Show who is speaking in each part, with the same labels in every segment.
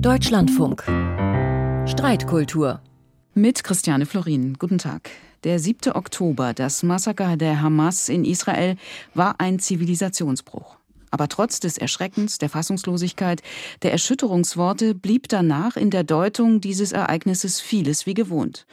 Speaker 1: Deutschlandfunk. Streitkultur.
Speaker 2: Mit Christiane Florin. Guten Tag. Der 7. Oktober, das Massaker der Hamas in Israel, war ein Zivilisationsbruch. Aber trotz des Erschreckens, der Fassungslosigkeit, der Erschütterungsworte blieb danach in der Deutung dieses Ereignisses vieles wie gewohnt.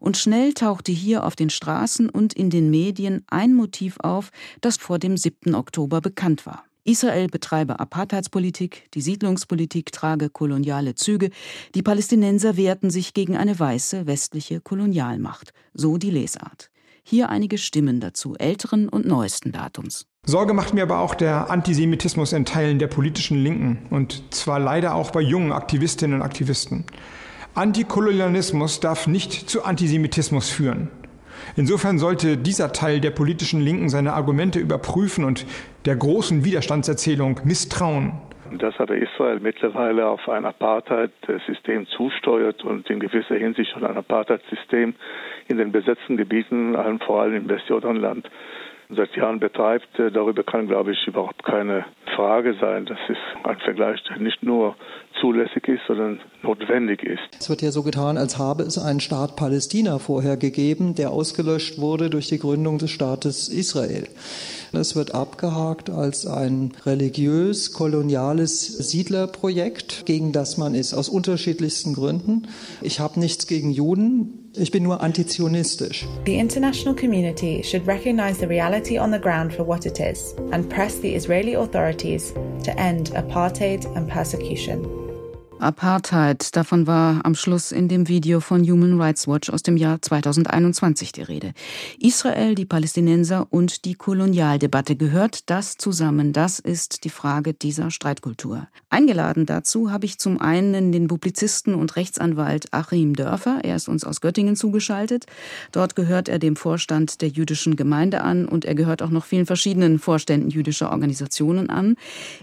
Speaker 2: Und schnell tauchte hier auf den Straßen und in den Medien ein Motiv auf, das vor dem 7. Oktober bekannt war. Israel betreibe Apartheidspolitik, die Siedlungspolitik trage koloniale Züge, die Palästinenser wehrten sich gegen eine weiße westliche Kolonialmacht. So die Lesart. Hier einige Stimmen dazu, älteren und neuesten Datums.
Speaker 3: Sorge macht mir aber auch der Antisemitismus in Teilen der politischen Linken und zwar leider auch bei jungen Aktivistinnen und Aktivisten. Antikolonialismus darf nicht zu Antisemitismus führen. Insofern sollte dieser Teil der politischen Linken seine Argumente überprüfen und der großen Widerstandserzählung misstrauen.
Speaker 4: Dass aber Israel mittlerweile auf ein Apartheid-System zusteuert und in gewisser Hinsicht schon ein Apartheid-System in den besetzten Gebieten, vor allem im Westjordanland, seit Jahren betreibt, darüber kann, glaube ich, überhaupt keine Frage sein. Das ist ein Vergleich, der nicht nur zulässig ist, sondern notwendig ist.
Speaker 5: Es wird ja so getan, als habe es einen Staat Palästina vorher gegeben, der ausgelöscht wurde durch die Gründung des Staates Israel. Es wird abgehakt als ein religiös-koloniales Siedlerprojekt, gegen das man ist, aus unterschiedlichsten Gründen. Ich habe nichts gegen Juden. Ich bin nur antizionistisch.
Speaker 6: The international community should recognize the reality on the ground for what it is and press the Israeli authorities to end apartheid and persecution.
Speaker 2: Apartheid, davon war am Schluss in dem Video von Human Rights Watch aus dem Jahr 2021 die Rede. Israel, die Palästinenser und die Kolonialdebatte gehört das zusammen. Das ist die Frage dieser Streitkultur. Eingeladen dazu habe ich zum einen den Publizisten und Rechtsanwalt Achim Dörfer. Er ist uns aus Göttingen zugeschaltet. Dort gehört er dem Vorstand der jüdischen Gemeinde an und er gehört auch noch vielen verschiedenen Vorständen jüdischer Organisationen an.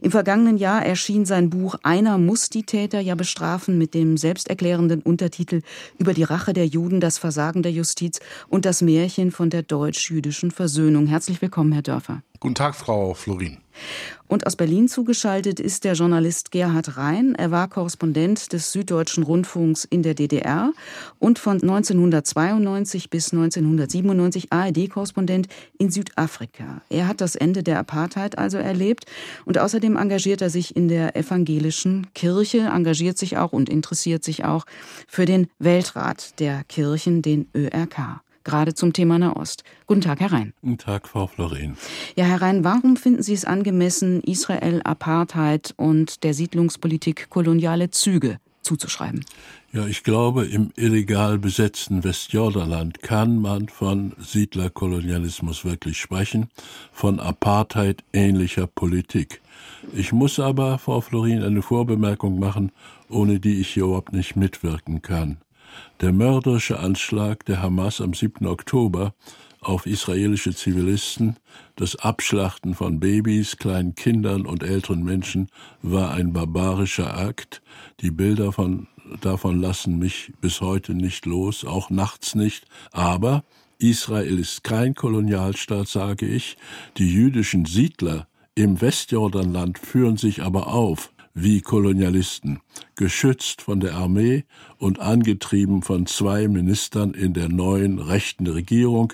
Speaker 2: Im vergangenen Jahr erschien sein Buch Einer muss die Täter ja bestrafen mit dem selbsterklärenden Untertitel über die Rache der Juden, das Versagen der Justiz und das Märchen von der deutsch-jüdischen Versöhnung. Herzlich willkommen, Herr Dörfer.
Speaker 7: Guten Tag, Frau Florin.
Speaker 2: Und aus Berlin zugeschaltet ist der Journalist Gerhard Rhein. Er war Korrespondent des Süddeutschen Rundfunks in der DDR und von 1992 bis 1997 ARD-Korrespondent in Südafrika. Er hat das Ende der Apartheid also erlebt und außerdem engagiert er sich in der evangelischen Kirche, engagiert sich auch und interessiert sich auch für den Weltrat der Kirchen, den ÖRK gerade zum Thema Nahost. Guten Tag, Herr Rhein.
Speaker 7: Guten Tag, Frau Florin.
Speaker 2: Ja, Herr Rhein, warum finden Sie es angemessen, Israel Apartheid und der Siedlungspolitik koloniale Züge zuzuschreiben?
Speaker 7: Ja, ich glaube, im illegal besetzten Westjordanland kann man von Siedlerkolonialismus wirklich sprechen, von Apartheid ähnlicher Politik. Ich muss aber, Frau Florin, eine Vorbemerkung machen, ohne die ich hier überhaupt nicht mitwirken kann. Der mörderische Anschlag der Hamas am 7. Oktober auf israelische Zivilisten, das Abschlachten von Babys, kleinen Kindern und älteren Menschen war ein barbarischer Akt. Die Bilder von, davon lassen mich bis heute nicht los, auch nachts nicht. Aber Israel ist kein Kolonialstaat, sage ich. Die jüdischen Siedler im Westjordanland führen sich aber auf wie Kolonialisten, geschützt von der Armee und angetrieben von zwei Ministern in der neuen rechten Regierung,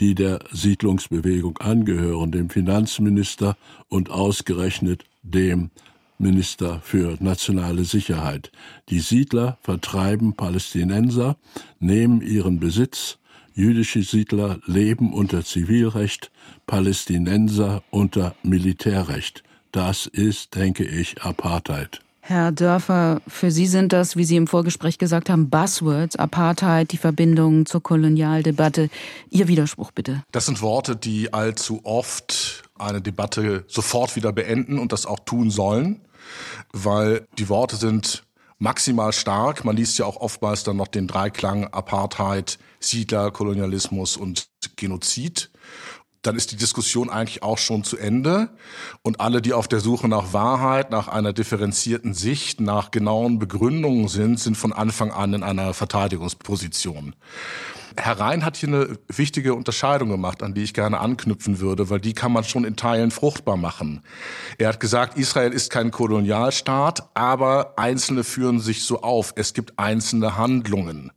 Speaker 7: die der Siedlungsbewegung angehören, dem Finanzminister und ausgerechnet dem Minister für nationale Sicherheit. Die Siedler vertreiben Palästinenser, nehmen ihren Besitz, jüdische Siedler leben unter Zivilrecht, Palästinenser unter Militärrecht. Das ist, denke ich, Apartheid.
Speaker 2: Herr Dörfer, für Sie sind das, wie Sie im Vorgespräch gesagt haben, Buzzwords, Apartheid, die Verbindung zur Kolonialdebatte. Ihr Widerspruch bitte.
Speaker 8: Das sind Worte, die allzu oft eine Debatte sofort wieder beenden und das auch tun sollen, weil die Worte sind maximal stark. Man liest ja auch oftmals dann noch den Dreiklang Apartheid, Siedler, Kolonialismus und Genozid dann ist die Diskussion eigentlich auch schon zu Ende. Und alle, die auf der Suche nach Wahrheit, nach einer differenzierten Sicht, nach genauen Begründungen sind, sind von Anfang an in einer Verteidigungsposition. Herr Rhein hat hier eine wichtige Unterscheidung gemacht, an die ich gerne anknüpfen würde, weil die kann man schon in Teilen fruchtbar machen. Er hat gesagt, Israel ist kein Kolonialstaat, aber Einzelne führen sich so auf. Es gibt einzelne Handlungen.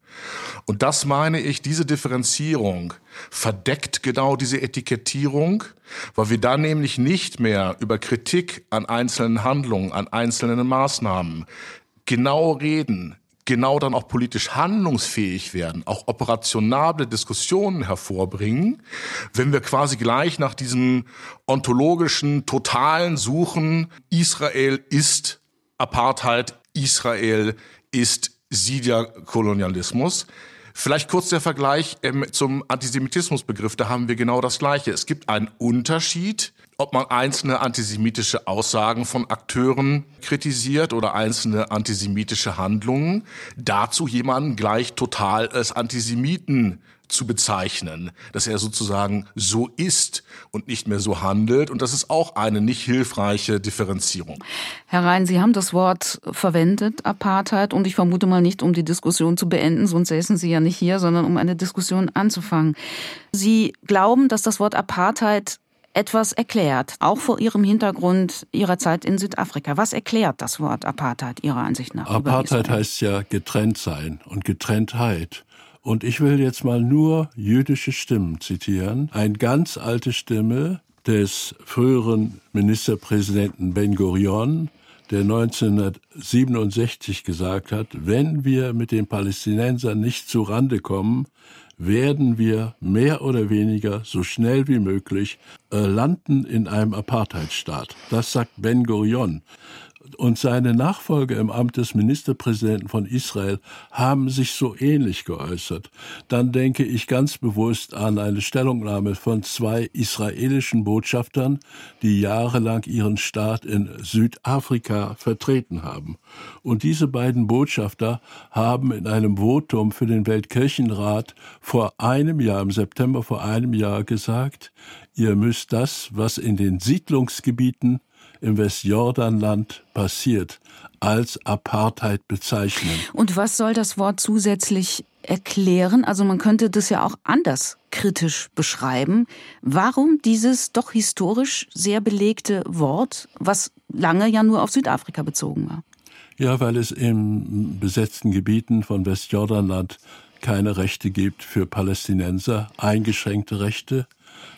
Speaker 8: Und das meine ich, diese Differenzierung verdeckt genau diese Etikettierung, weil wir dann nämlich nicht mehr über Kritik an einzelnen Handlungen, an einzelnen Maßnahmen genau reden, genau dann auch politisch handlungsfähig werden, auch operationable Diskussionen hervorbringen, wenn wir quasi gleich nach diesem ontologischen, totalen Suchen, Israel ist Apartheid, Israel ist Sidia-Kolonialismus. Vielleicht kurz der Vergleich ähm, zum Antisemitismusbegriff. Da haben wir genau das Gleiche. Es gibt einen Unterschied, ob man einzelne antisemitische Aussagen von Akteuren kritisiert oder einzelne antisemitische Handlungen. Dazu jemanden gleich total als Antisemiten zu bezeichnen, dass er sozusagen so ist und nicht mehr so handelt. Und das ist auch eine nicht hilfreiche Differenzierung.
Speaker 2: Herr Rhein, Sie haben das Wort verwendet, Apartheid, und ich vermute mal nicht, um die Diskussion zu beenden, sonst säßen Sie ja nicht hier, sondern um eine Diskussion anzufangen. Sie glauben, dass das Wort Apartheid etwas erklärt, auch vor Ihrem Hintergrund Ihrer Zeit in Südafrika. Was erklärt das Wort Apartheid Ihrer Ansicht nach?
Speaker 7: Apartheid heißt ja getrennt sein und Getrenntheit. Und ich will jetzt mal nur jüdische Stimmen zitieren. Eine ganz alte Stimme des früheren Ministerpräsidenten Ben Gurion, der 1967 gesagt hat, wenn wir mit den Palästinensern nicht zu Rande kommen, werden wir mehr oder weniger so schnell wie möglich äh, landen in einem Apartheidstaat. Das sagt Ben Gurion und seine Nachfolger im Amt des Ministerpräsidenten von Israel haben sich so ähnlich geäußert, dann denke ich ganz bewusst an eine Stellungnahme von zwei israelischen Botschaftern, die jahrelang ihren Staat in Südafrika vertreten haben. Und diese beiden Botschafter haben in einem Votum für den Weltkirchenrat vor einem Jahr, im September vor einem Jahr gesagt, ihr müsst das, was in den Siedlungsgebieten im Westjordanland passiert, als Apartheid bezeichnen.
Speaker 2: Und was soll das Wort zusätzlich erklären? Also man könnte das ja auch anders kritisch beschreiben. Warum dieses doch historisch sehr belegte Wort, was lange ja nur auf Südafrika bezogen war?
Speaker 7: Ja, weil es in besetzten Gebieten von Westjordanland keine Rechte gibt für Palästinenser, eingeschränkte Rechte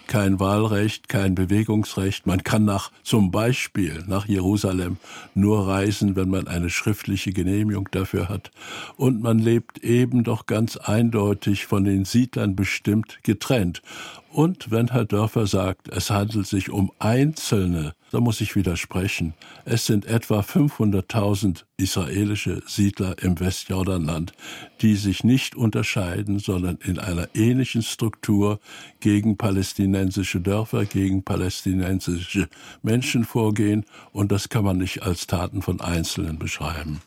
Speaker 7: kein Wahlrecht, kein Bewegungsrecht. Man kann nach, zum Beispiel nach Jerusalem nur reisen, wenn man eine schriftliche Genehmigung dafür hat. Und man lebt eben doch ganz eindeutig von den Siedlern bestimmt getrennt. Und wenn Herr Dörfer sagt, es handelt sich um Einzelne, da muss ich widersprechen. Es sind etwa 500.000 israelische Siedler im Westjordanland, die sich nicht unterscheiden, sondern in einer ähnlichen Struktur gegen palästinensische Dörfer, gegen palästinensische Menschen vorgehen. Und das kann man nicht als Taten von Einzelnen beschreiben.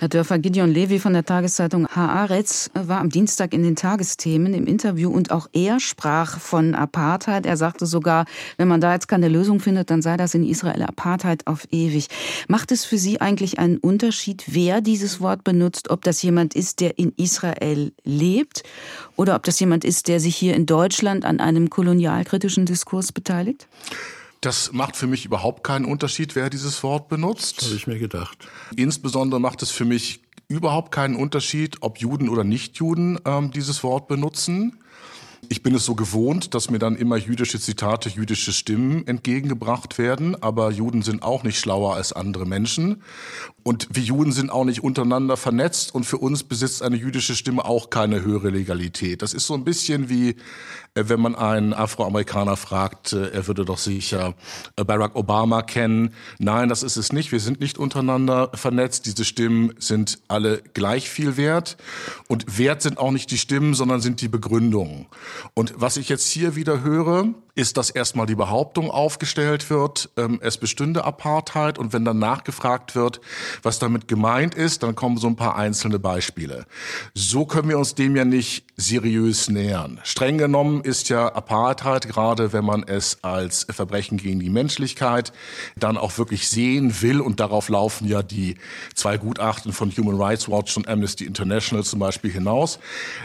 Speaker 2: Herr Dörfer, Gideon Levi von der Tageszeitung Haaretz war am Dienstag in den Tagesthemen im Interview und auch er sprach von Apartheid. Er sagte sogar, wenn man da jetzt keine Lösung findet, dann sei das in Israel Apartheid auf ewig. Macht es für Sie eigentlich einen Unterschied, wer dieses Wort benutzt, ob das jemand ist, der in Israel lebt oder ob das jemand ist, der sich hier in Deutschland an einem kolonialkritischen Diskurs beteiligt?
Speaker 8: Das macht für mich überhaupt keinen Unterschied, wer dieses Wort benutzt.
Speaker 7: Habe ich mir gedacht.
Speaker 8: Insbesondere macht es für mich überhaupt keinen Unterschied, ob Juden oder Nichtjuden ähm, dieses Wort benutzen. Ich bin es so gewohnt, dass mir dann immer jüdische Zitate, jüdische Stimmen entgegengebracht werden, aber Juden sind auch nicht schlauer als andere Menschen. Und wir Juden sind auch nicht untereinander vernetzt und für uns besitzt eine jüdische Stimme auch keine höhere Legalität. Das ist so ein bisschen wie, wenn man einen Afroamerikaner fragt, äh, er würde doch sicher äh, Barack Obama kennen. Nein, das ist es nicht. Wir sind nicht untereinander vernetzt. Diese Stimmen sind alle gleich viel wert. Und wert sind auch nicht die Stimmen, sondern sind die Begründungen. Und was ich jetzt hier wieder höre, ist, dass erstmal die Behauptung aufgestellt wird, ähm, es bestünde Apartheid und wenn dann nachgefragt wird, was damit gemeint ist, dann kommen so ein paar einzelne Beispiele. So können wir uns dem ja nicht seriös nähern. Streng genommen ist ja Apartheid, gerade wenn man es als Verbrechen gegen die Menschlichkeit dann auch wirklich sehen will und darauf laufen ja die zwei Gutachten von Human Rights Watch und Amnesty International zum Beispiel hinaus,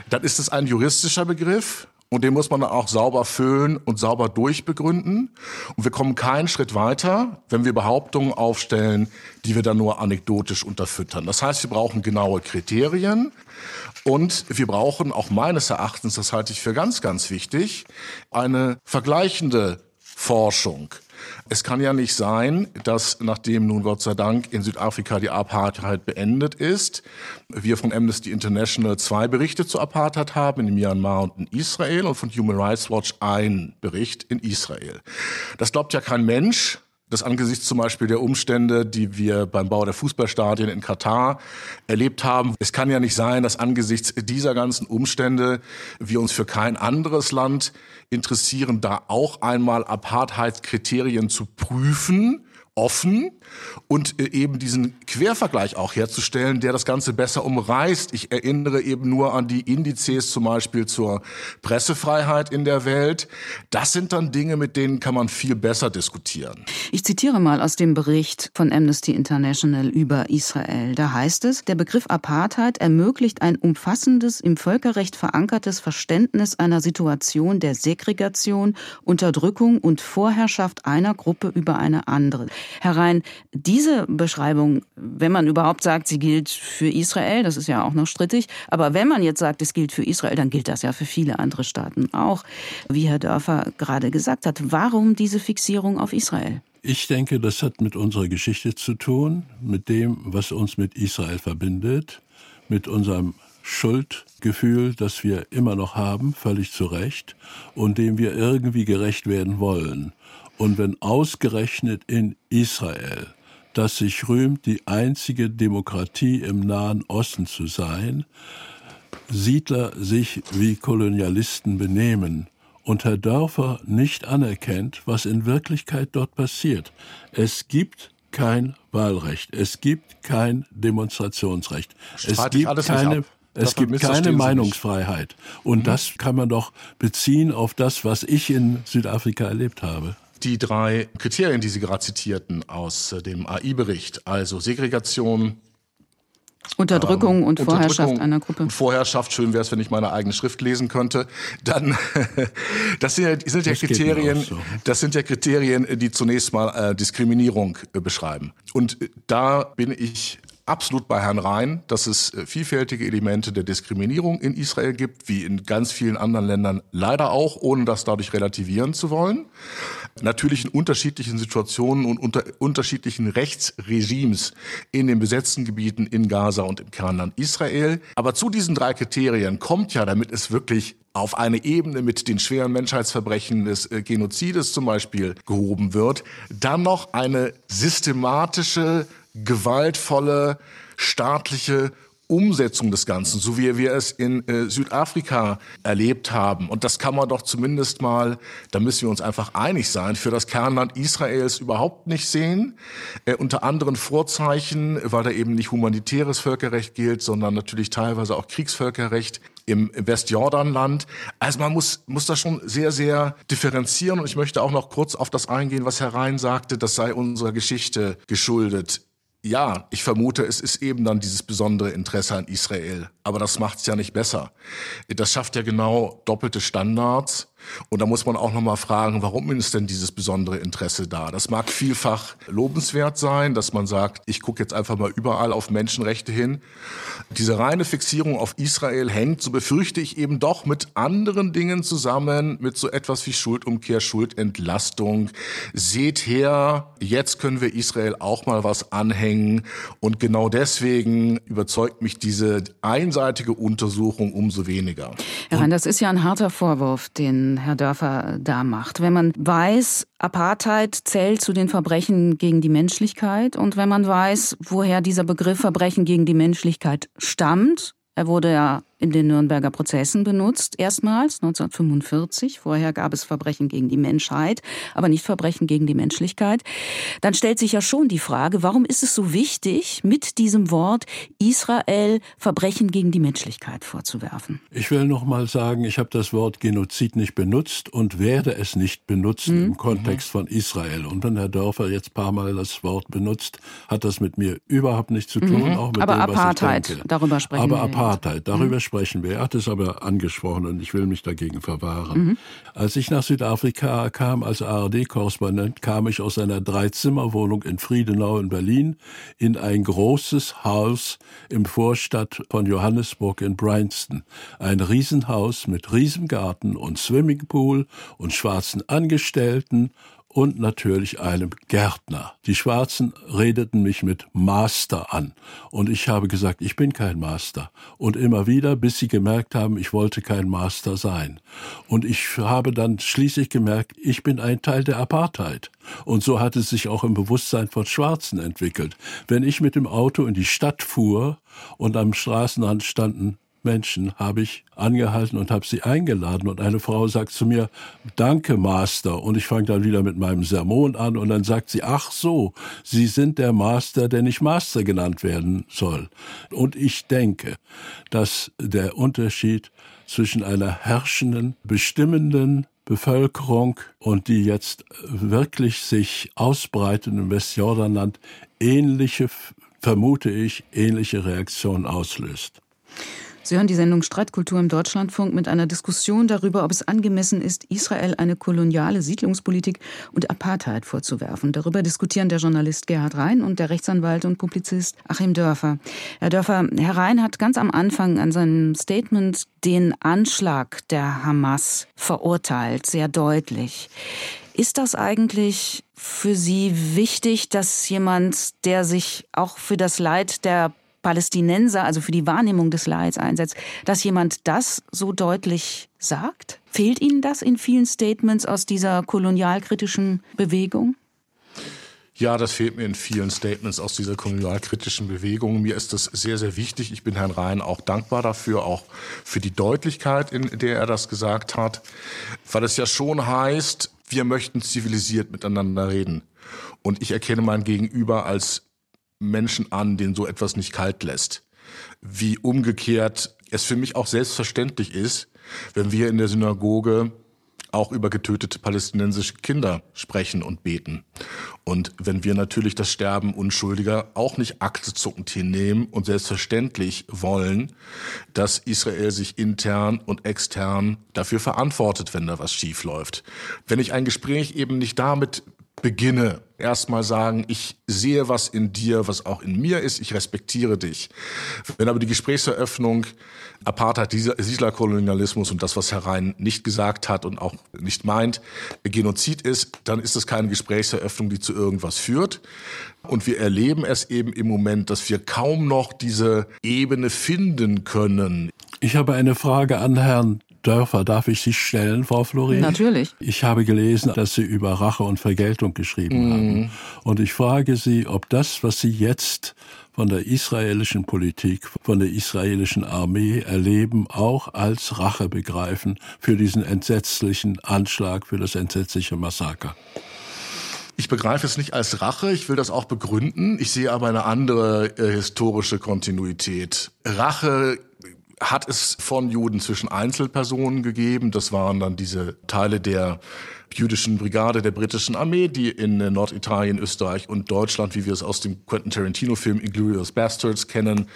Speaker 8: dann ist es ein juristischer Begriff und den muss man auch sauber füllen und sauber durchbegründen. Und wir kommen keinen Schritt weiter, wenn wir Behauptungen aufstellen, die wir dann nur anekdotisch unterfüttern. Das heißt, wir brauchen genaue Kriterien und wir brauchen auch meines Erachtens, das halte ich für ganz, ganz wichtig, eine vergleichende Forschung. Es kann ja nicht sein, dass nachdem nun Gott sei Dank in Südafrika die Apartheid beendet ist, wir von Amnesty International zwei Berichte zur Apartheid haben, in Myanmar und in Israel und von Human Rights Watch ein Bericht in Israel. Das glaubt ja kein Mensch, dass angesichts zum Beispiel der Umstände, die wir beim Bau der Fußballstadien in Katar erlebt haben, es kann ja nicht sein, dass angesichts dieser ganzen Umstände wir uns für kein anderes Land interessieren, da auch einmal Apartheidskriterien zu prüfen offen und äh, eben diesen Quervergleich auch herzustellen, der das Ganze besser umreißt. Ich erinnere eben nur an die Indizes zum Beispiel zur Pressefreiheit in der Welt. Das sind dann Dinge, mit denen kann man viel besser diskutieren.
Speaker 2: Ich zitiere mal aus dem Bericht von Amnesty International über Israel. Da heißt es, der Begriff Apartheid ermöglicht ein umfassendes, im Völkerrecht verankertes Verständnis einer Situation der Segregation, Unterdrückung und Vorherrschaft einer Gruppe über eine andere herein. Diese Beschreibung, wenn man überhaupt sagt, sie gilt für Israel, das ist ja auch noch strittig, aber wenn man jetzt sagt, es gilt für Israel, dann gilt das ja für viele andere Staaten auch. Wie Herr Dörfer gerade gesagt hat, warum diese Fixierung auf Israel?
Speaker 7: Ich denke, das hat mit unserer Geschichte zu tun, mit dem, was uns mit Israel verbindet, mit unserem Schuldgefühl, das wir immer noch haben, völlig zu Recht, und dem wir irgendwie gerecht werden wollen. Und wenn ausgerechnet in Israel, das sich rühmt, die einzige Demokratie im Nahen Osten zu sein, Siedler sich wie Kolonialisten benehmen und Herr Dörfer nicht anerkennt, was in Wirklichkeit dort passiert. Es gibt kein Wahlrecht, es gibt kein Demonstrationsrecht, es gibt keine es gibt keine Meinungsfreiheit. Und mhm. das kann man doch beziehen auf das, was ich in Südafrika erlebt habe
Speaker 8: die drei Kriterien, die Sie gerade zitierten aus äh, dem AI-Bericht, also Segregation,
Speaker 2: Unterdrückung ähm, und Vorherrschaft Unterdrückung einer Gruppe. Und
Speaker 8: Vorherrschaft, schön wäre es, wenn ich meine eigene Schrift lesen könnte. Dann, das sind ja, sind ja das Kriterien, so. das sind ja Kriterien, die zunächst mal äh, Diskriminierung äh, beschreiben. Und äh, da bin ich absolut bei Herrn Rhein, dass es äh, vielfältige Elemente der Diskriminierung in Israel gibt, wie in ganz vielen anderen Ländern leider auch, ohne das dadurch relativieren zu wollen. Natürlich in unterschiedlichen Situationen und unter unterschiedlichen Rechtsregimes in den besetzten Gebieten in Gaza und im Kernland Israel. Aber zu diesen drei Kriterien kommt ja, damit es wirklich auf eine Ebene mit den schweren Menschheitsverbrechen des äh, Genozides zum Beispiel gehoben wird, dann noch eine systematische gewaltvolle staatliche Umsetzung des Ganzen, so wie wir es in äh, Südafrika erlebt haben. Und das kann man doch zumindest mal, da müssen wir uns einfach einig sein, für das Kernland Israels überhaupt nicht sehen. Äh, unter anderen Vorzeichen, weil da eben nicht humanitäres Völkerrecht gilt, sondern natürlich teilweise auch Kriegsvölkerrecht im Westjordanland. Also man muss, muss das schon sehr, sehr differenzieren. Und ich möchte auch noch kurz auf das eingehen, was Herr Rhein sagte, das sei unserer Geschichte geschuldet. Ja, ich vermute, es ist eben dann dieses besondere Interesse an Israel. Aber das macht es ja nicht besser. Das schafft ja genau doppelte Standards. Und da muss man auch nochmal fragen, warum ist denn dieses besondere Interesse da? Das mag vielfach lobenswert sein, dass man sagt, ich gucke jetzt einfach mal überall auf Menschenrechte hin. Diese reine Fixierung auf Israel hängt, so befürchte ich, eben doch mit anderen Dingen zusammen, mit so etwas wie Schuldumkehr, Schuldentlastung. Seht her, jetzt können wir Israel auch mal was anhängen. Und genau deswegen überzeugt mich diese einseitige Untersuchung umso weniger.
Speaker 2: Herr Rhein, das ist ja ein harter Vorwurf, den Herr Dörfer da macht. Wenn man weiß, Apartheid zählt zu den Verbrechen gegen die Menschlichkeit und wenn man weiß, woher dieser Begriff Verbrechen gegen die Menschlichkeit stammt, er wurde ja in den Nürnberger Prozessen benutzt, erstmals 1945. Vorher gab es Verbrechen gegen die Menschheit, aber nicht Verbrechen gegen die Menschlichkeit. Dann stellt sich ja schon die Frage, warum ist es so wichtig, mit diesem Wort Israel Verbrechen gegen die Menschlichkeit vorzuwerfen?
Speaker 7: Ich will noch mal sagen, ich habe das Wort Genozid nicht benutzt und werde es nicht benutzen hm. im Kontext von Israel. Und wenn Herr Dörfer jetzt paar Mal das Wort benutzt, hat das mit mir überhaupt nichts zu tun, mhm. auch mit
Speaker 2: aber
Speaker 7: dem,
Speaker 2: Apartheid, darüber sprechen
Speaker 7: aber wir. Apartheid, darüber mhm sprechen wir. Er hat es aber angesprochen und ich will mich dagegen verwahren. Mhm. Als ich nach Südafrika kam als ARD-Korrespondent, kam ich aus einer Dreizimmerwohnung in Friedenau in Berlin in ein großes Haus im Vorstadt von Johannesburg in Bryanston. Ein Riesenhaus mit Riesengarten und Swimmingpool und schwarzen Angestellten und natürlich einem Gärtner. Die Schwarzen redeten mich mit Master an und ich habe gesagt, ich bin kein Master. Und immer wieder, bis sie gemerkt haben, ich wollte kein Master sein. Und ich habe dann schließlich gemerkt, ich bin ein Teil der Apartheid. Und so hat es sich auch im Bewusstsein von Schwarzen entwickelt. Wenn ich mit dem Auto in die Stadt fuhr und am Straßenrand standen Menschen habe ich angehalten und habe sie eingeladen. Und eine Frau sagt zu mir, danke, Master. Und ich fange dann wieder mit meinem Sermon an und dann sagt sie, ach so, Sie sind der Master, der nicht Master genannt werden soll. Und ich denke, dass der Unterschied zwischen einer herrschenden, bestimmenden Bevölkerung und die jetzt wirklich sich ausbreitenden im Westjordanland ähnliche, vermute ich, ähnliche Reaktionen auslöst.
Speaker 2: Sie hören die Sendung Streitkultur im Deutschlandfunk mit einer Diskussion darüber, ob es angemessen ist, Israel eine koloniale Siedlungspolitik und Apartheid vorzuwerfen. Darüber diskutieren der Journalist Gerhard Rhein und der Rechtsanwalt und Publizist Achim Dörfer. Herr Dörfer, Herr Rhein hat ganz am Anfang an seinem Statement den Anschlag der Hamas verurteilt, sehr deutlich. Ist das eigentlich für Sie wichtig, dass jemand, der sich auch für das Leid der Palästinenser, also für die Wahrnehmung des Leids einsetzt, dass jemand das so deutlich sagt? Fehlt Ihnen das in vielen Statements aus dieser kolonialkritischen Bewegung?
Speaker 8: Ja, das fehlt mir in vielen Statements aus dieser kolonialkritischen Bewegung. Mir ist das sehr, sehr wichtig. Ich bin Herrn Rhein auch dankbar dafür, auch für die Deutlichkeit, in der er das gesagt hat, weil es ja schon heißt, wir möchten zivilisiert miteinander reden. Und ich erkenne mein Gegenüber als Menschen an, den so etwas nicht kalt lässt. Wie umgekehrt es für mich auch selbstverständlich ist, wenn wir in der Synagoge auch über getötete palästinensische Kinder sprechen und beten. Und wenn wir natürlich das Sterben Unschuldiger auch nicht aktezuckend hinnehmen und selbstverständlich wollen, dass Israel sich intern und extern dafür verantwortet, wenn da was schief läuft. Wenn ich ein Gespräch eben nicht damit beginne, erstmal sagen, ich sehe was in dir, was auch in mir ist, ich respektiere dich. Wenn aber die Gesprächseröffnung Apartheid, Siedlerkolonialismus und das, was Herr Rhein nicht gesagt hat und auch nicht meint, Genozid ist, dann ist es keine Gesprächseröffnung, die zu irgendwas führt. Und wir erleben es eben im Moment, dass wir kaum noch diese Ebene finden können.
Speaker 7: Ich habe eine Frage an Herrn Dörfer darf ich Sie stellen, Frau Florin?
Speaker 2: Natürlich.
Speaker 7: Ich habe gelesen, dass Sie über Rache und Vergeltung geschrieben mm. haben. Und ich frage Sie, ob das, was Sie jetzt von der israelischen Politik, von der israelischen Armee erleben, auch als Rache begreifen für diesen entsetzlichen Anschlag, für das entsetzliche Massaker.
Speaker 8: Ich begreife es nicht als Rache, ich will das auch begründen. Ich sehe aber eine andere äh, historische Kontinuität. Rache hat es von Juden zwischen Einzelpersonen gegeben. Das waren dann diese Teile der jüdischen Brigade der britischen Armee, die in Norditalien, Österreich und Deutschland, wie wir es aus dem Quentin Tarantino-Film Inglourious Bastards kennen,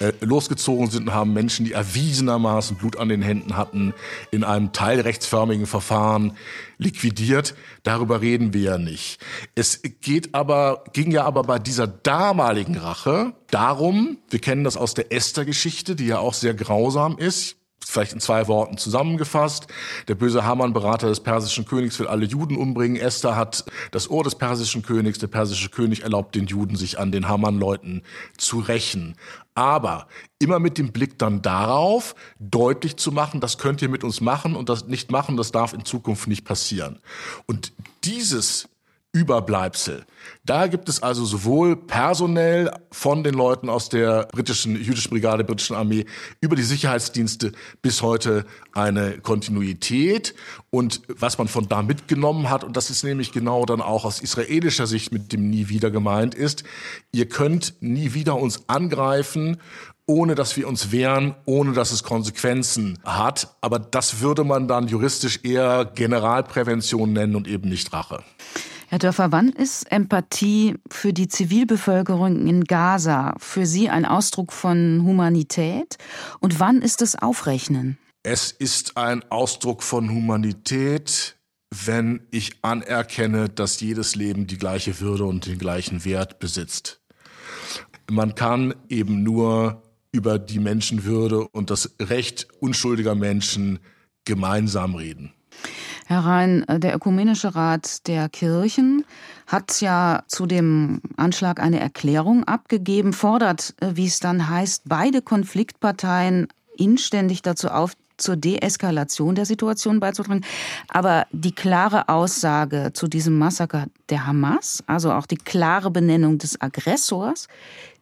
Speaker 8: äh, losgezogen sind und haben Menschen, die erwiesenermaßen Blut an den Händen hatten, in einem teilrechtsförmigen Verfahren liquidiert. Darüber reden wir ja nicht. Es geht aber, ging ja aber bei dieser damaligen Rache darum, wir kennen das aus der Esther-Geschichte, die ja auch sehr grausam ist vielleicht in zwei Worten zusammengefasst. Der böse Hamann, Berater des persischen Königs, will alle Juden umbringen. Esther hat das Ohr des persischen Königs. Der persische König erlaubt den Juden, sich an den Hamann-Leuten zu rächen. Aber immer mit dem Blick dann darauf, deutlich zu machen, das könnt ihr mit uns machen und das nicht machen, das darf in Zukunft nicht passieren. Und dieses Überbleibsel. Da gibt es also sowohl personell von den Leuten aus der britischen jüdischen Brigade, britischen Armee über die Sicherheitsdienste bis heute eine Kontinuität und was man von da mitgenommen hat und das ist nämlich genau dann auch aus israelischer Sicht mit dem nie wieder gemeint ist, ihr könnt nie wieder uns angreifen ohne dass wir uns wehren, ohne dass es Konsequenzen hat. Aber das würde man dann juristisch eher Generalprävention nennen und eben nicht Rache.
Speaker 2: Herr Dörfer, wann ist Empathie für die Zivilbevölkerung in Gaza für Sie ein Ausdruck von Humanität und wann ist es Aufrechnen?
Speaker 8: Es ist ein Ausdruck von Humanität, wenn ich anerkenne, dass jedes Leben die gleiche Würde und den gleichen Wert besitzt. Man kann eben nur über die Menschenwürde und das Recht unschuldiger Menschen gemeinsam reden.
Speaker 2: Herr Rhein, äh, der Ökumenische Rat der Kirchen hat ja zu dem Anschlag eine Erklärung abgegeben, fordert, äh, wie es dann heißt, beide Konfliktparteien inständig dazu auf, zur Deeskalation der Situation beizutragen. Aber die klare Aussage zu diesem Massaker der Hamas, also auch die klare Benennung des Aggressors,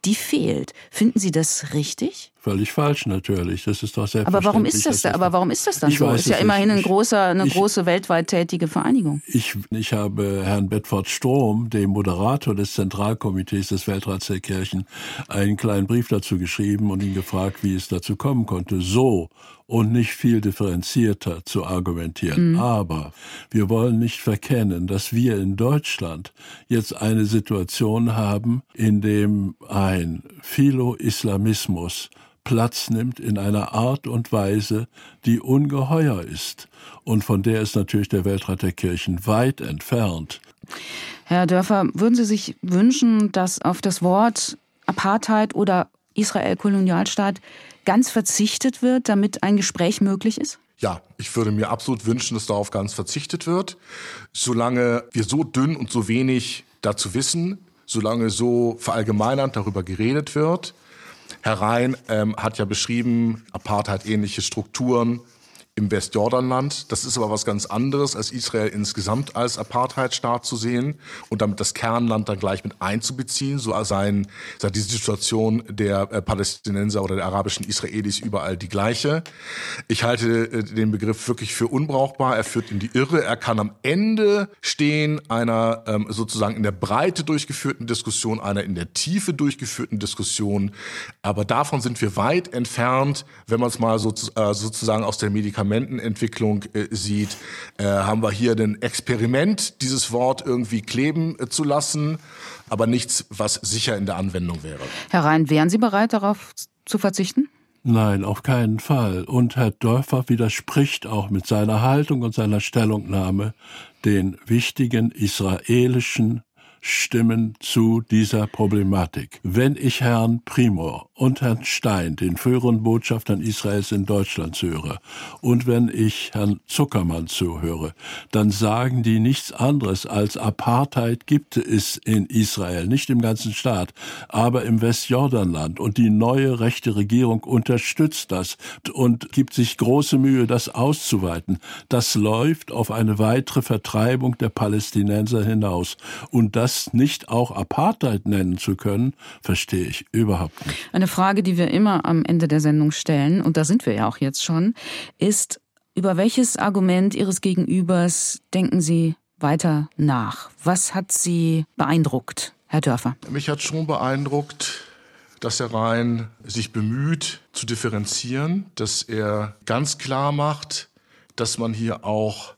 Speaker 2: die fehlt. Finden Sie das richtig?
Speaker 7: Völlig falsch natürlich. Das ist doch
Speaker 2: Aber warum ist das, da, aber warum ist das dann ich so? Weiß, ist ja immerhin ein großer, eine ich, große weltweit tätige Vereinigung.
Speaker 7: Ich, ich habe Herrn Bedford Strom, dem Moderator des Zentralkomitees des Weltrats der Kirchen, einen kleinen Brief dazu geschrieben und ihn gefragt, wie es dazu kommen konnte, so und nicht viel differenzierter zu argumentieren. Mhm. Aber wir wollen nicht verkennen, dass wir in Deutschland jetzt eine Situation haben, in dem ein Philo-Islamismus Platz nimmt in einer Art und Weise, die ungeheuer ist und von der ist natürlich der Weltrat der Kirchen weit entfernt.
Speaker 2: Herr Dörfer, würden Sie sich wünschen, dass auf das Wort Apartheid oder Israel-Kolonialstaat ganz verzichtet wird, damit ein Gespräch möglich ist?
Speaker 8: Ja, ich würde mir absolut wünschen, dass darauf ganz verzichtet wird. Solange wir so dünn und so wenig dazu wissen, solange so verallgemeinernd darüber geredet wird. Herr Rhein ähm, hat ja beschrieben, Apartheid-ähnliche Strukturen, im Westjordanland. Das ist aber was ganz anderes, als Israel insgesamt als Apartheidstaat zu sehen und damit das Kernland dann gleich mit einzubeziehen. So seien, sei die Situation der äh, Palästinenser oder der arabischen Israelis überall die gleiche. Ich halte äh, den Begriff wirklich für unbrauchbar. Er führt in die Irre. Er kann am Ende stehen einer ähm, sozusagen in der Breite durchgeführten Diskussion, einer in der Tiefe durchgeführten Diskussion. Aber davon sind wir weit entfernt, wenn man es mal äh, sozusagen aus der Medikament Medikamentenentwicklung äh, sieht, äh, haben wir hier ein Experiment, dieses Wort irgendwie kleben äh, zu lassen, aber nichts, was sicher in der Anwendung wäre.
Speaker 2: Herr Rhein, wären Sie bereit, darauf zu verzichten?
Speaker 7: Nein, auf keinen Fall. Und Herr Dörfer widerspricht auch mit seiner Haltung und seiner Stellungnahme den wichtigen israelischen Stimmen zu dieser Problematik. Wenn ich Herrn Primor und Herrn Stein, den früheren Botschaftern Israels in Deutschland, höre, und wenn ich Herrn Zuckermann zuhöre, dann sagen die nichts anderes als Apartheid gibt es in Israel, nicht im ganzen Staat, aber im Westjordanland. Und die neue rechte Regierung unterstützt das und gibt sich große Mühe, das auszuweiten. Das läuft auf eine weitere Vertreibung der Palästinenser hinaus. Und das das nicht auch Apartheid nennen zu können, verstehe ich überhaupt nicht.
Speaker 2: Eine Frage, die wir immer am Ende der Sendung stellen, und da sind wir ja auch jetzt schon, ist, über welches Argument Ihres Gegenübers denken Sie weiter nach? Was hat Sie beeindruckt, Herr Dörfer?
Speaker 8: Mich hat schon beeindruckt, dass er rein sich bemüht zu differenzieren, dass er ganz klar macht, dass man hier auch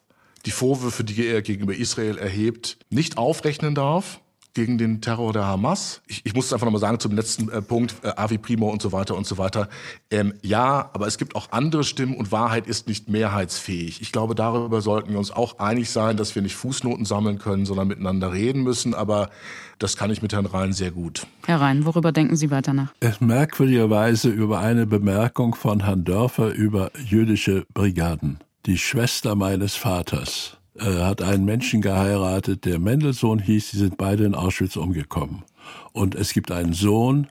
Speaker 8: die Vorwürfe, die er gegenüber Israel erhebt, nicht aufrechnen darf gegen den Terror der Hamas. Ich, ich muss es einfach nochmal sagen zum letzten äh, Punkt, äh, Avi Primo und so weiter und so weiter. Ähm, ja, aber es gibt auch andere Stimmen und Wahrheit ist nicht mehrheitsfähig. Ich glaube, darüber sollten wir uns auch einig sein, dass wir nicht Fußnoten sammeln können, sondern miteinander reden müssen. Aber das kann ich mit Herrn Rhein sehr gut.
Speaker 2: Herr Rhein, worüber denken Sie weiter nach?
Speaker 7: Merkwürdigerweise über eine Bemerkung von Herrn Dörfer über jüdische Brigaden die Schwester meines Vaters äh, hat einen Menschen geheiratet, der Mendelssohn hieß, sie sind beide in Auschwitz umgekommen. Und es gibt einen Sohn,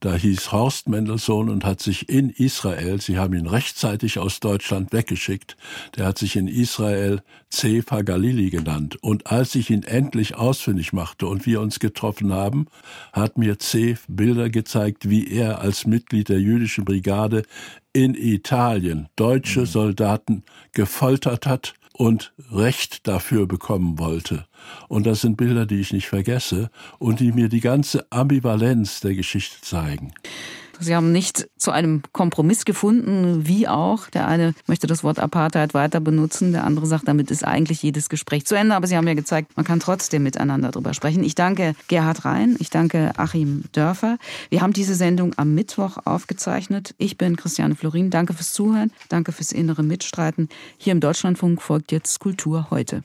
Speaker 7: da hieß Horst Mendelssohn und hat sich in Israel, sie haben ihn rechtzeitig aus Deutschland weggeschickt, der hat sich in Israel Cefa Galili genannt. Und als ich ihn endlich ausfindig machte und wir uns getroffen haben, hat mir Cef Bilder gezeigt, wie er als Mitglied der jüdischen Brigade in Italien deutsche Soldaten gefoltert hat und Recht dafür bekommen wollte. Und das sind Bilder, die ich nicht vergesse und die mir die ganze Ambivalenz der Geschichte zeigen.
Speaker 2: Sie haben nicht zu einem Kompromiss gefunden, wie auch. Der eine möchte das Wort Apartheid weiter benutzen, der andere sagt, damit ist eigentlich jedes Gespräch zu Ende. Aber Sie haben ja gezeigt, man kann trotzdem miteinander drüber sprechen. Ich danke Gerhard Rhein, ich danke Achim Dörfer. Wir haben diese Sendung am Mittwoch aufgezeichnet. Ich bin Christiane Florin. Danke fürs Zuhören, danke fürs innere Mitstreiten. Hier im Deutschlandfunk folgt jetzt Kultur heute.